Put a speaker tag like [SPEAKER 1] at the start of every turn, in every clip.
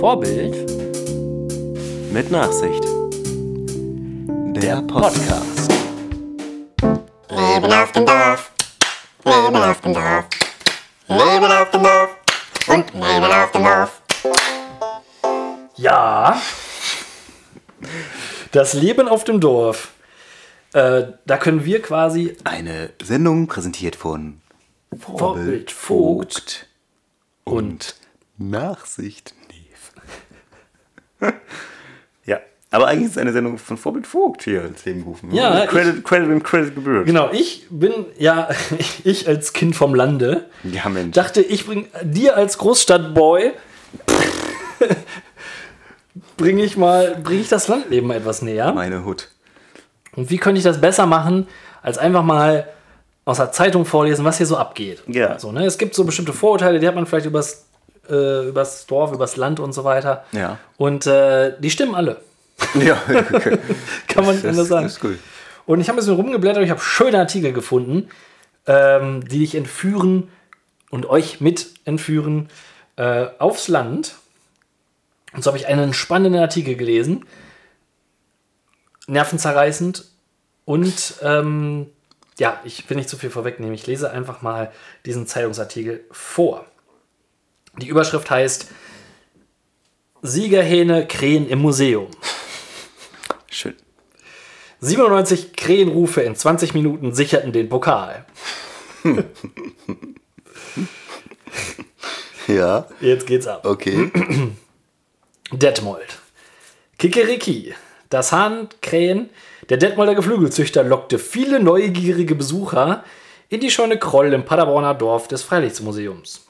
[SPEAKER 1] Vorbild
[SPEAKER 2] Mit Nachsicht. Der Podcast.
[SPEAKER 3] Leben auf dem Dorf. Leben auf dem Dorf. Leben auf dem Dorf. Und Leben auf dem Dorf.
[SPEAKER 1] Ja. Das Leben auf dem Dorf. Äh, da können wir quasi
[SPEAKER 2] Eine Sendung präsentiert von
[SPEAKER 1] Vorbild Vogt
[SPEAKER 2] und Nachsicht Neve. Ja, aber eigentlich ist es eine Sendung von Vorbild Vogt hier ins Leben gerufen.
[SPEAKER 1] Ja,
[SPEAKER 2] Credit, Credit und Credit gebührt.
[SPEAKER 1] Genau, ich bin ja, ich als Kind vom Lande
[SPEAKER 2] Ja, Mensch.
[SPEAKER 1] dachte, ich bring dir als Großstadtboy bringe ich mal, bringe ich das Landleben etwas näher.
[SPEAKER 2] Meine Hut.
[SPEAKER 1] Und wie könnte ich das besser machen, als einfach mal aus der Zeitung vorlesen, was hier so abgeht?
[SPEAKER 2] Ja.
[SPEAKER 1] So, ne? Es gibt so bestimmte Vorurteile, die hat man vielleicht übers, äh, übers Dorf, übers Land und so weiter.
[SPEAKER 2] Ja.
[SPEAKER 1] Und äh, die stimmen alle.
[SPEAKER 2] Ja, okay.
[SPEAKER 1] Kann man nicht anders sagen.
[SPEAKER 2] ist cool.
[SPEAKER 1] Und ich habe ein bisschen rumgeblättert und ich habe schöne Artikel gefunden, ähm, die dich entführen und euch mit entführen äh, aufs Land. Und so habe ich einen spannenden Artikel gelesen. Nervenzerreißend. Und ähm, ja, ich will nicht zu viel vorwegnehmen. Ich lese einfach mal diesen Zeitungsartikel vor. Die Überschrift heißt Siegerhähne Krähen im Museum.
[SPEAKER 2] Schön.
[SPEAKER 1] 97 Krähenrufe in 20 Minuten sicherten den Pokal.
[SPEAKER 2] Ja,
[SPEAKER 1] Jetzt geht's ab.
[SPEAKER 2] okay.
[SPEAKER 1] Detmold. Kikeriki. Das Hahnkrähen der Detmolder Geflügelzüchter lockte viele neugierige Besucher in die scheune Kroll im Paderborner Dorf des Freilichtmuseums.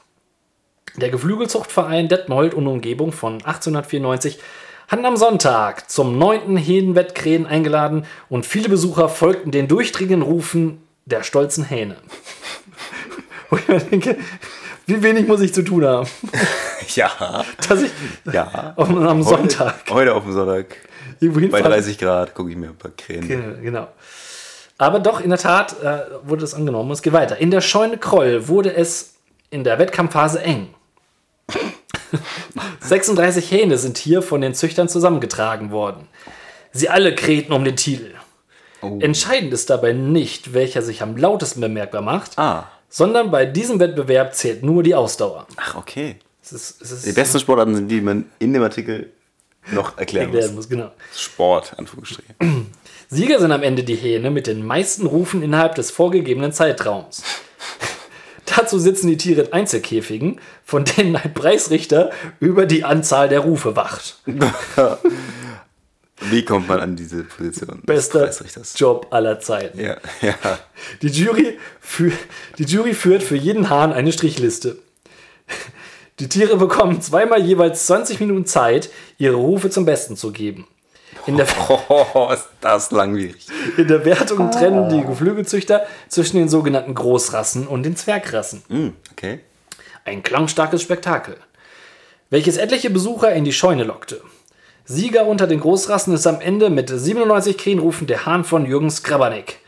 [SPEAKER 1] Der Geflügelzuchtverein Detmold und Umgebung von 1894 hatten am Sonntag zum 9. Hähnenwettkrähen eingeladen und viele Besucher folgten den durchdringenden Rufen der stolzen Hähne. Wo ich mir denke, wie wenig muss ich zu tun haben,
[SPEAKER 2] Ja,
[SPEAKER 1] dass ich
[SPEAKER 2] ja.
[SPEAKER 1] am, am Sonntag
[SPEAKER 2] Heute, heute auf dem Sonntag. Bei
[SPEAKER 1] hinfahre.
[SPEAKER 2] 30 Grad gucke ich mir ein paar Krähen.
[SPEAKER 1] Genau, Genau. Aber doch, in der Tat äh, wurde es angenommen. Es geht weiter. In der Scheune Kroll wurde es in der Wettkampfphase eng. 36 Hähne sind hier von den Züchtern zusammengetragen worden. Sie alle krähten um den Titel.
[SPEAKER 2] Oh.
[SPEAKER 1] Entscheidend ist dabei nicht, welcher sich am lautesten bemerkbar macht,
[SPEAKER 2] Ah,
[SPEAKER 1] sondern bei diesem Wettbewerb zählt nur die Ausdauer.
[SPEAKER 2] ach, okay.
[SPEAKER 1] Es ist, es ist
[SPEAKER 2] Die besten Sportarten sind die, die man in dem Artikel noch erklären
[SPEAKER 1] erklären
[SPEAKER 2] muss.
[SPEAKER 1] muss. Genau.
[SPEAKER 2] Sport, Anführungsstrichen.
[SPEAKER 1] Sieger sind am Ende die Hähne mit den meisten Rufen innerhalb des vorgegebenen Zeitraums. Dazu sitzen die Tiere in Einzelkäfigen, von denen ein Preisrichter über die Anzahl der Rufe wacht.
[SPEAKER 2] Wie kommt man an diese Position?
[SPEAKER 1] Bester? Job aller Zeiten.
[SPEAKER 2] Ja, ja.
[SPEAKER 1] Die, Jury fü die Jury führt für jeden Hahn eine Strichliste. Die Tiere bekommen zweimal jeweils 20 Minuten Zeit, ihre Rufe zum Besten zu geben. In der,
[SPEAKER 2] Oh, ist das langwierig.
[SPEAKER 1] in der Wertung trennen die Geflügelzüchter zwischen den sogenannten Großrassen und den Zwergrassen.
[SPEAKER 2] Hm, okay.
[SPEAKER 1] Ein klangstarkes Spektakel, welches etliche Besucher in die Scheune lockte. Sieger unter den Großrassen ist am Ende mit 97 Krähenrufen der Hahn von Jürgen Skrabanek.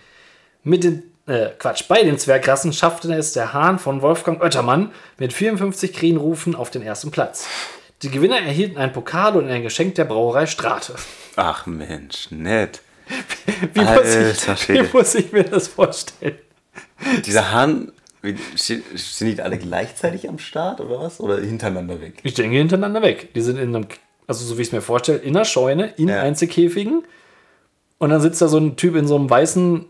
[SPEAKER 1] Mit den, äh, Quatsch, bei den Zwergrassen schaffte es der Hahn von Wolfgang Oettermann mit 54 Krähenrufen auf den ersten Platz. Die Gewinner erhielten einen Pokal und ein Geschenk der Brauerei Strate.
[SPEAKER 2] Ach Mensch, nett.
[SPEAKER 1] Wie muss,
[SPEAKER 2] Alter
[SPEAKER 1] ich,
[SPEAKER 2] Schwede.
[SPEAKER 1] wie muss ich mir das vorstellen?
[SPEAKER 2] Dieser Hahn, sind die alle gleichzeitig am Start oder was? Oder hintereinander weg?
[SPEAKER 1] Ich denke hintereinander weg. Die sind in einem, also so wie ich es mir vorstelle, in einer Scheune, in
[SPEAKER 2] Ja.
[SPEAKER 1] Einzelkäfigen. Und dann sitzt da so ein Typ in so einem weißen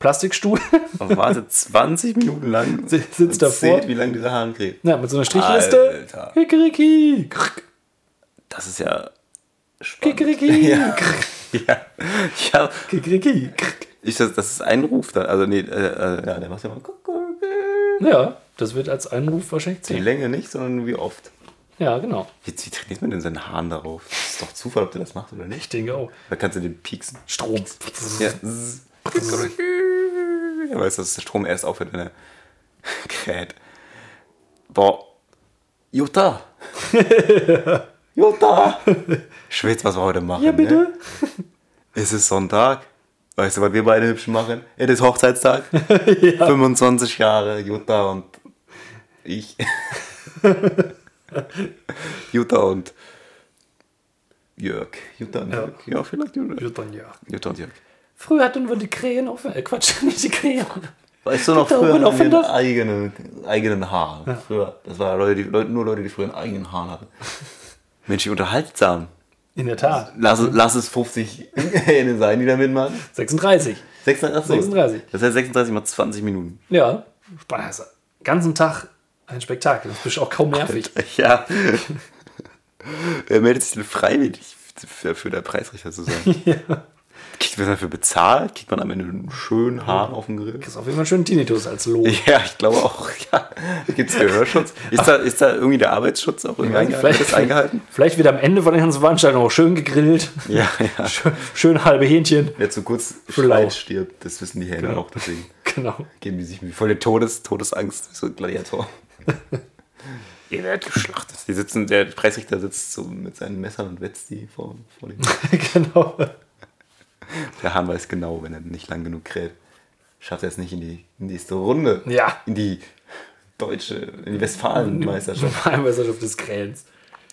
[SPEAKER 1] Kunststoff-Plastikstuhl.
[SPEAKER 2] Aber warte, 20 Minuten lang
[SPEAKER 1] Sitzt
[SPEAKER 2] und
[SPEAKER 1] davor.
[SPEAKER 2] zählt, wie lange dieser Hahn kriegt.
[SPEAKER 1] ja, mit so einer Strichliste.
[SPEAKER 2] Alter.
[SPEAKER 1] Kikeriki.
[SPEAKER 2] Das ist ja spannend.
[SPEAKER 1] Kikeriki.
[SPEAKER 2] Ja. ja. ja.
[SPEAKER 1] Kikeriki.
[SPEAKER 2] Ich, das, das ist ein Ruf dann. Also, nee, äh, äh, ja, der macht ja mal.
[SPEAKER 1] Ja, das wird als Einruf wahrscheinlich
[SPEAKER 2] Die
[SPEAKER 1] zählen.
[SPEAKER 2] Länge nicht, sondern wie oft.
[SPEAKER 1] Ja, genau.
[SPEAKER 2] Wie, wie trainiert man denn seinen Hahn darauf? Das ist doch Zufall, ob der das macht oder nicht.
[SPEAKER 1] Ich denke auch.
[SPEAKER 2] Da kannst du den pieksen.
[SPEAKER 1] Strom.
[SPEAKER 2] Ja. Ja, weißt du, dass der Strom erst aufhört, wenn er kräht. Boah. Jutta. Jutta. Schwitz, was wir heute machen.
[SPEAKER 1] Ja, bitte.
[SPEAKER 2] Ne? Es ist Sonntag. Weißt du, was wir beide hübsch machen? Es ist Hochzeitstag. 25 Jahre, Jutta und ich. Jutta und Jörg. Jutta und
[SPEAKER 1] Ja.
[SPEAKER 2] Jörg. Ja, vielleicht Jutta.
[SPEAKER 1] Jutta und Jörg.
[SPEAKER 2] Jutta und Jörg.
[SPEAKER 1] Früher hatten wir die Krähen auf. Äh, Quatsch, nicht die Krähen.
[SPEAKER 2] Weißt du noch,
[SPEAKER 1] Da
[SPEAKER 2] früher hatten wir einen eigenen, eigenen Haar. Früher. Das war Leute, die, Leute, nur Leute, die früher einen eigenen Haar hatten. Mensch, wie unterhaltsam.
[SPEAKER 1] In der Tat.
[SPEAKER 2] Lass, es- lass es 50 Hähne sein, die da mitmachen.
[SPEAKER 1] 36.
[SPEAKER 2] 36, achso.
[SPEAKER 1] 36.
[SPEAKER 2] Das heißt 36 mal 20 Minuten.
[SPEAKER 1] Ja. Also, ganzen Tag ein Spektakel. Das bist auch kaum nervig.
[SPEAKER 2] Ja. Wer meldet sich denn freiwillig für, für der Preisrichter zu sein? Kriegt man dafür bezahlt? Kriegt man am Ende einen schönen Hahn auf dem Grill?
[SPEAKER 1] Das ist auf jeden Fall schön Tinnitus als Lob.
[SPEAKER 2] Ja, ich glaube auch. Ja. Gibt es Gehörschutz? Ist da, ist da irgendwie der Arbeitsschutz auch irgendwie eingehalten? Wird das eingehalten?
[SPEAKER 1] Vielleicht wird am Ende von der ganzen Veranstaltung auch schön gegrillt.
[SPEAKER 2] Ja, ja.
[SPEAKER 1] Schön, schön halbe Hähnchen.
[SPEAKER 2] Wer zu kurz
[SPEAKER 1] Vielleicht.
[SPEAKER 2] schreit, stirbt, das wissen die Hähne auch. Deswegen
[SPEAKER 1] Genau.
[SPEAKER 2] geben die sich voll der Todes, Todesangst, so ein Gladiator. Ihr werdet geschlachtet. Die sitzen, der Preisrichter sitzt so mit seinen Messern und wetzt die vor, vor dem.
[SPEAKER 1] genau.
[SPEAKER 2] Der Hahn weiß genau, wenn er nicht lang genug kräht. Schafft er es nicht in die nächste Runde.
[SPEAKER 1] Ja.
[SPEAKER 2] In die deutsche, in die Westfalen-Meisterschaft.
[SPEAKER 1] Meisterschaft des Krähens.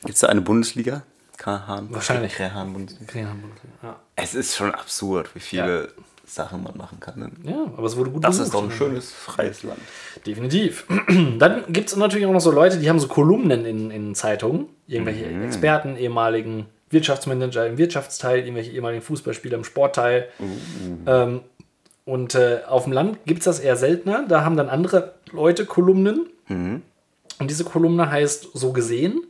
[SPEAKER 2] Gibt es da eine Bundesliga? K-Hahn?
[SPEAKER 1] Wahrscheinlich.
[SPEAKER 2] Krähhahn-Bundesliga.
[SPEAKER 1] Krähenbundesliga. Ja.
[SPEAKER 2] Es ist schon absurd, wie viele Sachen man machen kann. ne?
[SPEAKER 1] ja, aber es wurde gut
[SPEAKER 2] Das
[SPEAKER 1] besucht.
[SPEAKER 2] ist doch ein schönes, freies Land.
[SPEAKER 1] Definitiv. Dann gibt es natürlich auch noch so Leute, die haben so Kolumnen in, in Zeitungen. Irgendwelche Experten, ehemaligen Wirtschaftsmanager im Wirtschaftsteil, irgendwelche ehemaligen Fußballspieler im Sportteil. Ähm, und äh, auf dem Land gibt es das eher seltener. Da haben dann andere Leute Kolumnen. Und diese Kolumne heißt So gesehen.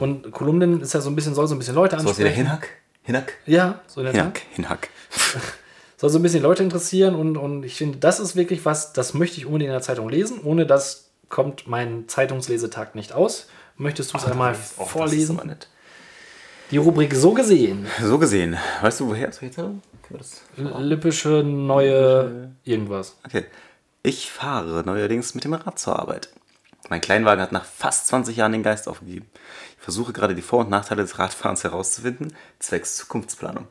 [SPEAKER 1] Und Kolumnen ist ja so ein bisschen, soll so ein bisschen Leute
[SPEAKER 2] So was wie der
[SPEAKER 1] ansprechen.
[SPEAKER 2] Hinhack? Hinhack?
[SPEAKER 1] Ja, so in der Tat.
[SPEAKER 2] Hinhack. Hinhack.
[SPEAKER 1] soll so ein bisschen Leute interessieren und, und ich finde, das ist wirklich was, das möchte ich unbedingt in der Zeitung lesen. Ohne das kommt mein Zeitungslesetag nicht aus. Möchtest du es einmal
[SPEAKER 2] Oh, Das ist
[SPEAKER 1] vorlesen?
[SPEAKER 2] aber nett.
[SPEAKER 1] Die Rubrik so gesehen.
[SPEAKER 2] So gesehen. Weißt du, woher es jetzt?
[SPEAKER 1] Lippische neue irgendwas.
[SPEAKER 2] Okay. Ich fahre neuerdings mit dem Rad zur Arbeit. Mein Kleinwagen hat nach fast 20 Jahren den Geist aufgegeben. Ich versuche gerade die Vor- und Nachteile des Radfahrens herauszufinden, zwecks Zukunftsplanung.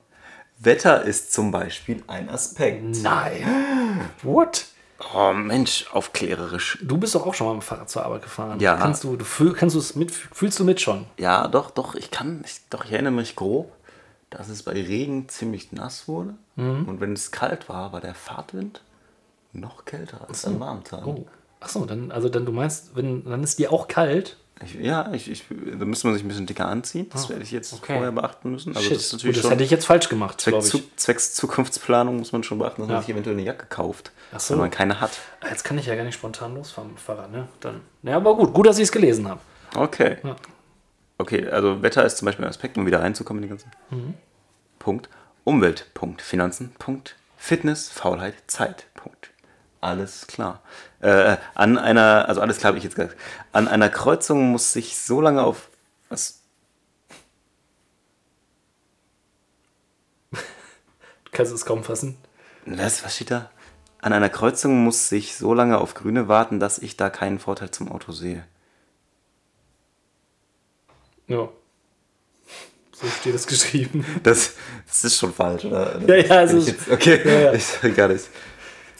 [SPEAKER 2] Wetter ist zum Beispiel ein Aspekt.
[SPEAKER 1] Nein. What?
[SPEAKER 2] Oh Mensch, aufklärerisch.
[SPEAKER 1] Du bist doch auch schon mal mit dem Fahrrad zur Arbeit gefahren.
[SPEAKER 2] Ja.
[SPEAKER 1] Kannst du, du fühl, kannst du es mit, fühlst du mit schon?
[SPEAKER 2] Ja, doch, doch, ich kann, ich, doch, ich erinnere mich grob, dass es bei Regen ziemlich nass wurde. Und wenn es kalt war, war der Fahrtwind noch kälter als an warmen Tagen.
[SPEAKER 1] Oh. Achso, dann, also dann du meinst, wenn, dann ist dir auch kalt.
[SPEAKER 2] Ich, ja, ich, ich, da müsste man sich ein bisschen dicker anziehen. Das werde ich jetzt
[SPEAKER 1] okay.
[SPEAKER 2] vorher beachten müssen. Also
[SPEAKER 1] Shit,
[SPEAKER 2] das ist
[SPEAKER 1] Gut,
[SPEAKER 2] natürlich
[SPEAKER 1] das
[SPEAKER 2] schon
[SPEAKER 1] hätte ich jetzt falsch gemacht,
[SPEAKER 2] Zweck,
[SPEAKER 1] glaube
[SPEAKER 2] zu,
[SPEAKER 1] ich.
[SPEAKER 2] zwecks Zukunftsplanung muss man schon beachten, dass
[SPEAKER 1] Ja.
[SPEAKER 2] man sich eventuell eine Jacke kauft,
[SPEAKER 1] so.
[SPEAKER 2] wenn man keine hat.
[SPEAKER 1] Ah, Jetzt kann ich ja gar nicht spontan losfahren mit Fahrrad, ne? Dann. Ja, aber gut, gut, dass ich es gelesen habe.
[SPEAKER 2] Okay.
[SPEAKER 1] Ja.
[SPEAKER 2] Okay, also Wetter ist zum Beispiel ein Aspekt, um wieder reinzukommen in den ganzen
[SPEAKER 1] Mhm.
[SPEAKER 2] Punkt. Umwelt, Punkt. Finanzen, Punkt. Fitness, Faulheit, Zeit, Punkt. Alles klar. Äh, an einer, also alles klar habe ich jetzt gesagt. An einer Kreuzung muss sich so lange auf. Was?
[SPEAKER 1] Du kannst es kaum fassen.
[SPEAKER 2] Was, was steht da? An einer Kreuzung muss sich so lange auf Grüne warten, dass ich da keinen Vorteil zum Auto sehe.
[SPEAKER 1] Ja. So steht es geschrieben.
[SPEAKER 2] Das, das ist schon falsch, oder?
[SPEAKER 1] Ja, ja, es ist-
[SPEAKER 2] Jetzt, okay,
[SPEAKER 1] ja, ja.
[SPEAKER 2] ich sag gar nicht.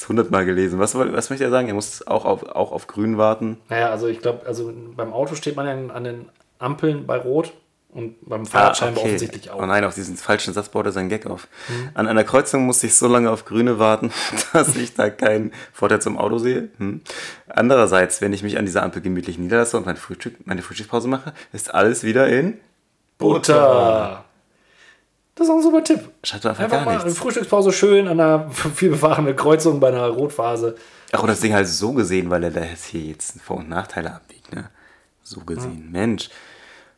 [SPEAKER 2] Jetzt hundertmal gelesen. Was, was möchte er sagen? Er muss auch auf, auch auf Grün warten.
[SPEAKER 1] Naja, also ich glaube, also beim Auto steht man ja an den Ampeln bei Rot und beim Fahrrad scheinbar offensichtlich auch.
[SPEAKER 2] Oh nein, auf diesen falschen Satz baut er seinen Gag auf.
[SPEAKER 1] Mhm.
[SPEAKER 2] An einer Kreuzung muss ich so lange auf Grüne warten, dass ich da keinen Vorteil zum Auto sehe. Hm. Andererseits, wenn ich mich an dieser Ampel gemütlich niederlasse und mein Frühstück, meine Frühstückspause mache, ist alles wieder in
[SPEAKER 1] Butter. Das ist auch ein super Tipp.
[SPEAKER 2] Schreibt einfach,
[SPEAKER 1] Einfach mal eine
[SPEAKER 2] nichts.
[SPEAKER 1] Frühstückspause schön an einer vielbefahrenen Kreuzung bei einer Rotphase.
[SPEAKER 2] Ach, und das Ding halt so gesehen, weil er da jetzt hier jetzt Vor- und Nachteile abwiegt, ne? So gesehen. Mensch.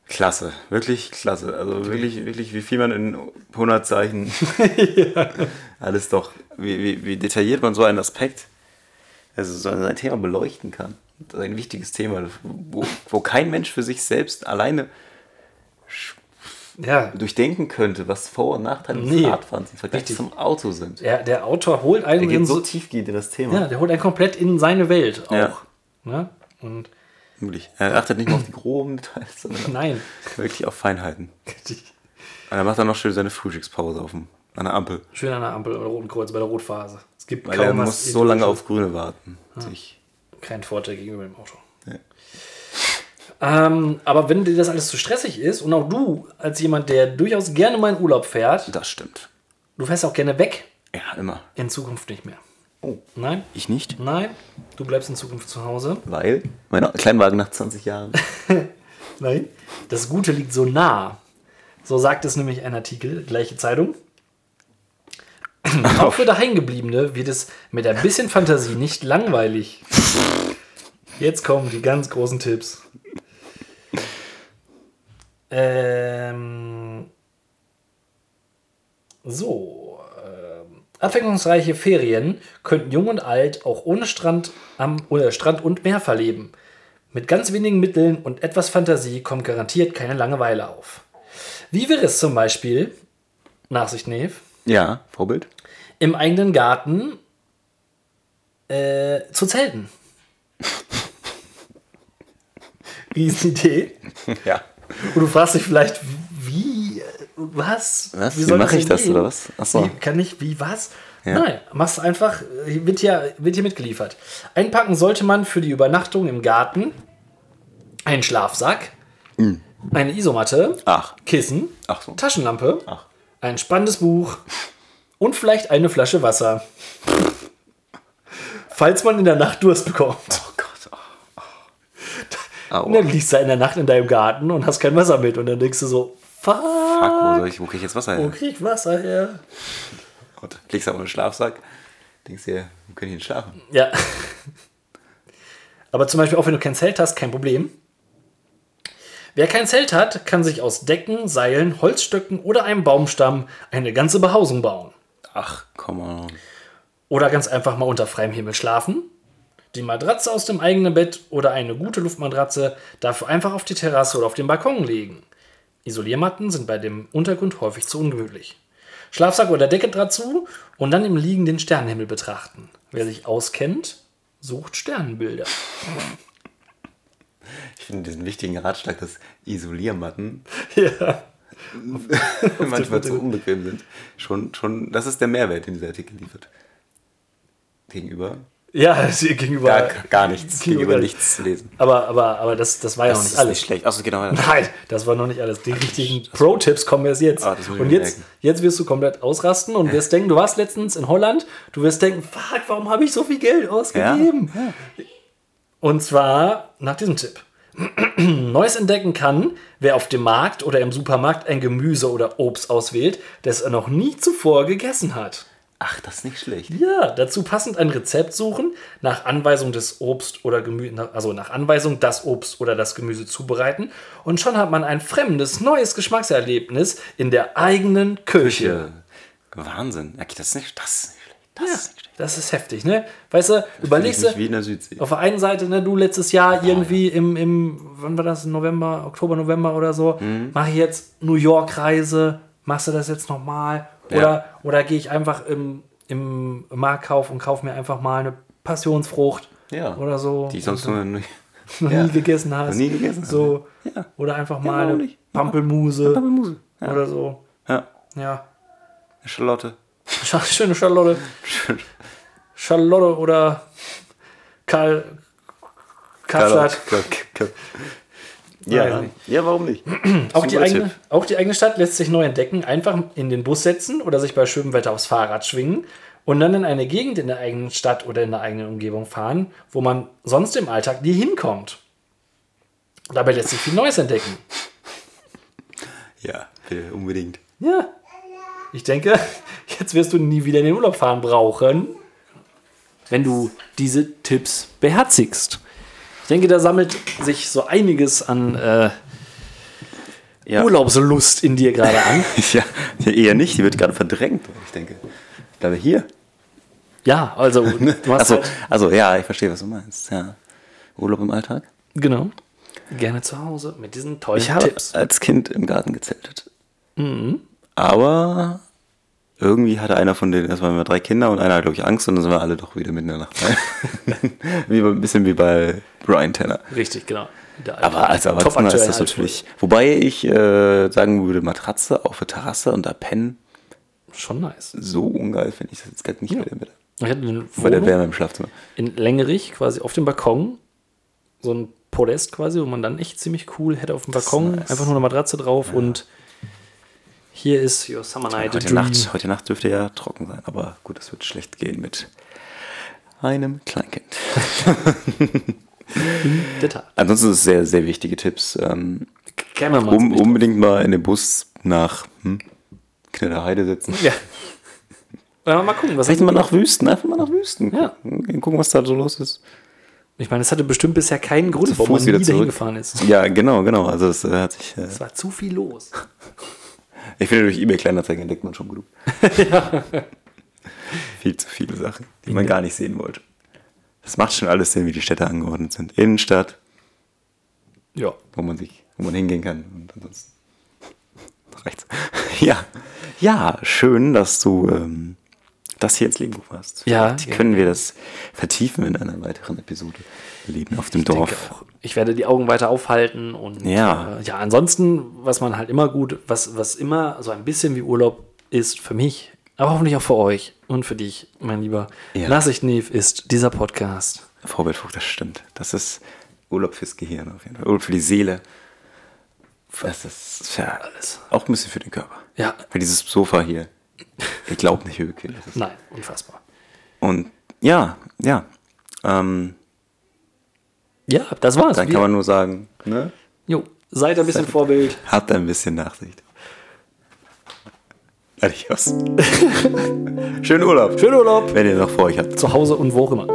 [SPEAKER 2] Klasse, wirklich klasse. Also wirklich, wirklich, wie viel man in 100 Zeichen alles doch, wie, wie, wie detailliert man so einen Aspekt, also so ein Thema beleuchten kann. Das ist ein wichtiges Thema, wo, wo kein Mensch für sich selbst alleine
[SPEAKER 1] Ja,
[SPEAKER 2] durchdenken könnte, was Vor- und Nachteile des
[SPEAKER 1] Nee.
[SPEAKER 2] Radfahrens im Vergleich
[SPEAKER 1] Richtig.
[SPEAKER 2] zum Auto sind.
[SPEAKER 1] der, der Autor holt einen
[SPEAKER 2] Der geht so
[SPEAKER 1] so,
[SPEAKER 2] tiefgehend in das Thema.
[SPEAKER 1] ja, der holt einen komplett in seine Welt auch.
[SPEAKER 2] Ja.
[SPEAKER 1] Ne? Und
[SPEAKER 2] Wirklich. Er achtet nicht nur auf die groben Details, sondern
[SPEAKER 1] nein.
[SPEAKER 2] wirklich auf Feinheiten. Und er macht dann noch schön seine Frühstückspause auf dem, an der Ampel.
[SPEAKER 1] Schön an der Ampel oder Roten Kreuz bei der Rotphase. Es gibt
[SPEAKER 2] Weil er
[SPEAKER 1] kaum was
[SPEAKER 2] muss so lange auf Grüne warten. Sich.
[SPEAKER 1] Kein Vorteil gegenüber dem Auto.
[SPEAKER 2] Ja.
[SPEAKER 1] Ähm, aber wenn dir das alles zu stressig ist und auch du als jemand, der durchaus gerne mal in Urlaub fährt,
[SPEAKER 2] Das stimmt.
[SPEAKER 1] du fährst auch gerne weg,
[SPEAKER 2] Ja, immer.
[SPEAKER 1] in Zukunft nicht mehr.
[SPEAKER 2] Oh.
[SPEAKER 1] Nein,
[SPEAKER 2] Ich nicht.
[SPEAKER 1] nein, du bleibst in Zukunft zu Hause.
[SPEAKER 2] Weil? Mein Kleinwagen nach 20 Jahren.
[SPEAKER 1] Nein. Das Gute liegt so nah. So sagt es nämlich ein Artikel, gleiche Zeitung. Auch für Daheimgebliebene wird es mit ein bisschen Fantasie nicht langweilig. Jetzt kommen die ganz großen Tipps. Ähm, so. Ähm, abwechslungsreiche Ferien könnten jung und alt auch ohne Strand, am, oder Strand und Meer verleben. Mit ganz wenigen Mitteln und etwas Fantasie kommt garantiert keine Langeweile auf. Wie wäre es zum Beispiel, Nachsicht Neve,
[SPEAKER 2] Ja, Vorbild?
[SPEAKER 1] im eigenen Garten äh, zu zelten? Riesenidee.
[SPEAKER 2] Ja.
[SPEAKER 1] Und du fragst dich vielleicht, wie, was?
[SPEAKER 2] Was? Wie
[SPEAKER 1] soll
[SPEAKER 2] mache ich das,
[SPEAKER 1] gehen?
[SPEAKER 2] oder was? Ach so.
[SPEAKER 1] Wie, kann ich, wie, was?
[SPEAKER 2] Ja.
[SPEAKER 1] Nein, machst einfach, wird hier, wird hier mitgeliefert. Einpacken sollte man für die Übernachtung im Garten einen Schlafsack, eine Isomatte,
[SPEAKER 2] Ach.
[SPEAKER 1] Kissen,
[SPEAKER 2] Ach so.
[SPEAKER 1] Taschenlampe,
[SPEAKER 2] Ach.
[SPEAKER 1] ein spannendes Buch und vielleicht eine Flasche Wasser. Falls man in der Nacht Durst bekommt.
[SPEAKER 2] Oh Gott. Oh. Au.
[SPEAKER 1] Und dann liegst du in der Nacht in deinem Garten und hast kein Wasser mit. Und dann denkst du so, fuck,
[SPEAKER 2] Fuck, wo, soll ich, wo krieg ich jetzt Wasser
[SPEAKER 1] wo
[SPEAKER 2] her?
[SPEAKER 1] krieg ich Wasser her?
[SPEAKER 2] Und legst auf einen Schlafsack. Denkst dir, wo kann ich denn schlafen?
[SPEAKER 1] Ja. Aber zum Beispiel auch wenn du kein Zelt hast, kein Problem. Wer kein Zelt hat, kann sich aus Decken, Seilen, Holzstöcken oder einem Baumstamm eine ganze Behausung bauen.
[SPEAKER 2] Ach, komm on.
[SPEAKER 1] Oder ganz einfach mal unter freiem Himmel schlafen. Die Matratze aus dem eigenen Bett oder eine gute Luftmatratze dafür einfach auf die Terrasse oder auf den Balkon legen. Isoliermatten sind bei dem Untergrund häufig zu ungewöhnlich. Schlafsack oder Decke dazu und dann im Liegen den Sternenhimmel betrachten. Wer sich auskennt, sucht Sternenbilder.
[SPEAKER 2] Ich finde diesen wichtigen Ratschlag, dass Isoliermatten
[SPEAKER 1] Ja.
[SPEAKER 2] manchmal zu unbequem sind. Schon, schon, das ist der Mehrwert, den dieser Artikel liefert. Gegenüber
[SPEAKER 1] Ja, das gegenüber.
[SPEAKER 2] gar, gar nichts,
[SPEAKER 1] gegenüber-
[SPEAKER 2] gegenüber nichts zu lesen.
[SPEAKER 1] Aber, aber, aber das, das war ja noch
[SPEAKER 2] Das
[SPEAKER 1] nicht
[SPEAKER 2] ist
[SPEAKER 1] alles.
[SPEAKER 2] nicht schlecht. Achso, genau.
[SPEAKER 1] Nein, das war noch nicht alles. Die richtigen Pro-Tipps kommen erst jetzt.
[SPEAKER 2] Ah, das
[SPEAKER 1] und jetzt,
[SPEAKER 2] merken.
[SPEAKER 1] jetzt wirst du komplett ausrasten und wirst denken, du warst letztens in Holland, du wirst denken, fuck, warum habe ich so viel Geld ausgegeben? Und zwar nach diesem Tipp. Neues entdecken kann, wer auf dem Markt oder im Supermarkt ein Gemüse oder Obst auswählt, das er noch nie zuvor gegessen hat.
[SPEAKER 2] Ach, das ist nicht schlecht.
[SPEAKER 1] Ja, dazu passend ein Rezept suchen, nach Anweisung des Obst oder Gemüse, also nach Anweisung das Obst oder das Gemüse zubereiten und schon hat man ein fremdes, neues Geschmackserlebnis in der eigenen Küche.
[SPEAKER 2] Ja. Wahnsinn. Okay, das ist nicht, das ist nicht schlecht. Das
[SPEAKER 1] Ja,
[SPEAKER 2] ist nicht schlecht.
[SPEAKER 1] das ist heftig, ne? Weißt du, überlegst du,
[SPEAKER 2] wie in der Südsee.
[SPEAKER 1] auf der einen Seite, ne, du letztes Jahr irgendwie im, im, wann war das, November, Oktober, November oder so,
[SPEAKER 2] Mhm.
[SPEAKER 1] mache ich jetzt New York-Reise, machst du das jetzt nochmal? Oder,
[SPEAKER 2] Ja.
[SPEAKER 1] oder gehe ich einfach im, im Marktkauf und kaufe mir einfach mal eine Passionsfrucht
[SPEAKER 2] Ja.
[SPEAKER 1] oder so.
[SPEAKER 2] Die ich sonst nur
[SPEAKER 1] noch nie gegessen hast.
[SPEAKER 2] Noch nie gegessen.
[SPEAKER 1] So. Oder einfach mal eine? Pampelmuse
[SPEAKER 2] Muse. Ja.
[SPEAKER 1] oder so.
[SPEAKER 2] ja.
[SPEAKER 1] Ja.
[SPEAKER 2] Charlotte.
[SPEAKER 1] Sch- Schöne Charlotte. Charlotte oder Karl Kapstadt.
[SPEAKER 2] Ja, ja, warum nicht?
[SPEAKER 1] Auch die, eigene, auch die eigene Stadt lässt sich neu entdecken. Einfach in den Bus setzen oder sich bei schönem Wetter aufs Fahrrad schwingen und dann in eine Gegend in der eigenen Stadt oder in der eigenen Umgebung fahren, wo man sonst im Alltag nie hinkommt. Dabei lässt sich viel Neues entdecken.
[SPEAKER 2] Ja, bitte, unbedingt.
[SPEAKER 1] Ja. Ich denke, jetzt wirst du nie wieder in den Urlaub fahren brauchen, wenn du diese Tipps beherzigst. Ich denke, da sammelt sich so einiges an äh,
[SPEAKER 2] Ja.
[SPEAKER 1] Urlaubslust in dir gerade an.
[SPEAKER 2] ja, eher nicht. Die wird gerade verdrängt, ich denke. Ich glaube, hier.
[SPEAKER 1] Ja, also du hast
[SPEAKER 2] Also,
[SPEAKER 1] halt,
[SPEAKER 2] also, ja, ich verstehe, was du meinst. Ja. Urlaub im Alltag?
[SPEAKER 1] genau, gerne zu Hause mit diesen tollen
[SPEAKER 2] Ich habe
[SPEAKER 1] Tipps.
[SPEAKER 2] als Kind im Garten gezeltet. Aber irgendwie hatte einer von denen, das waren immer drei Kinder und einer hatte, glaube ich, Angst und dann sind wir alle doch wieder mitten in der Nacht wie, bei- ein bisschen wie bei Brian Tanner.
[SPEAKER 1] Richtig, genau.
[SPEAKER 2] Aber als Erwachsener ist das natürlich. Wobei ich äh, sagen würde, Matratze auf der Terrasse und da pennen,
[SPEAKER 1] schon nice.
[SPEAKER 2] so ungeil finde ich das jetzt gerade nicht bei der Mitte.
[SPEAKER 1] Ich hatte eine
[SPEAKER 2] Bei der
[SPEAKER 1] Wohnung
[SPEAKER 2] Wärme im Schlafzimmer.
[SPEAKER 1] in Längerich, quasi auf dem Balkon, so ein Podest quasi, wo man dann echt ziemlich cool hätte auf dem Balkon.
[SPEAKER 2] nice.
[SPEAKER 1] Einfach nur eine Matratze drauf und hier ist Your Summer Night
[SPEAKER 2] Heute. Nacht, heute Nacht dürfte ja trocken sein, aber gut, es wird schlecht gehen mit einem Kleinkind.
[SPEAKER 1] Der Tat.
[SPEAKER 2] Ansonsten ist es sehr, sehr wichtige Tipps. Ähm,
[SPEAKER 1] wir mal
[SPEAKER 2] um, unbedingt mal in den Bus nach hm, Knitterheide setzen.
[SPEAKER 1] Ja. Wir mal gucken, was
[SPEAKER 2] Vielleicht mal nach Wüsten, einfach mal nach Wüsten
[SPEAKER 1] Ja.
[SPEAKER 2] gucken. Was da so los ist.
[SPEAKER 1] Ich meine, es hatte bestimmt bisher keinen Grund,
[SPEAKER 2] Zu
[SPEAKER 1] warum man
[SPEAKER 2] wieder
[SPEAKER 1] nie
[SPEAKER 2] zurück.
[SPEAKER 1] dahin gefahren ist.
[SPEAKER 2] Ja, genau, genau. Also es äh, hat sich. Äh,
[SPEAKER 1] Es war zu viel los.
[SPEAKER 2] ich finde, durch eBay Kleinanzeigen entdeckt man schon genug. Viel zu viele Sachen, die man gar nicht sehen wollte. Das macht schon alles Sinn, wie die Städte angeordnet sind. Innenstadt,
[SPEAKER 1] Ja.
[SPEAKER 2] wo man sich, wo man hingehen kann und ansonsten rechts. Ja, ja, schön, dass du ähm, das hier ins Leben gerufen hast.
[SPEAKER 1] Ja,
[SPEAKER 2] Vielleicht
[SPEAKER 1] ja.
[SPEAKER 2] können wir das vertiefen in einer weiteren Episode. Leben auf dem
[SPEAKER 1] Ich
[SPEAKER 2] Dorf.
[SPEAKER 1] auch. Ich werde die Augen weiter aufhalten und
[SPEAKER 2] Ja.
[SPEAKER 1] äh, ja, ansonsten, was man halt immer gut, was, was immer so ein bisschen wie Urlaub ist für mich, aber hoffentlich auch für euch und für dich, mein lieber
[SPEAKER 2] Ja.
[SPEAKER 1] Nachsicht-Neve, ist dieser Podcast.
[SPEAKER 2] Vorbild das stimmt. Das ist Urlaub fürs Gehirn auf jeden Fall. Urlaub für die Seele. Das ist ja
[SPEAKER 1] Alles.
[SPEAKER 2] auch ein bisschen für den Körper.
[SPEAKER 1] Ja.
[SPEAKER 2] Weil dieses Sofa hier, ihr glaubt nicht, ist.
[SPEAKER 1] Nein, unfassbar.
[SPEAKER 2] Und ja, ja. Ähm,
[SPEAKER 1] Ja, das war's.
[SPEAKER 2] dann kann man nur sagen, ne?
[SPEAKER 1] jo, seid ein bisschen Vorbild.
[SPEAKER 2] Habt ein bisschen Nachsicht. Adios. Schönen Urlaub.
[SPEAKER 1] Schönen Urlaub.
[SPEAKER 2] Wenn ihr noch vor euch habt.
[SPEAKER 1] Zu Hause und wo auch immer.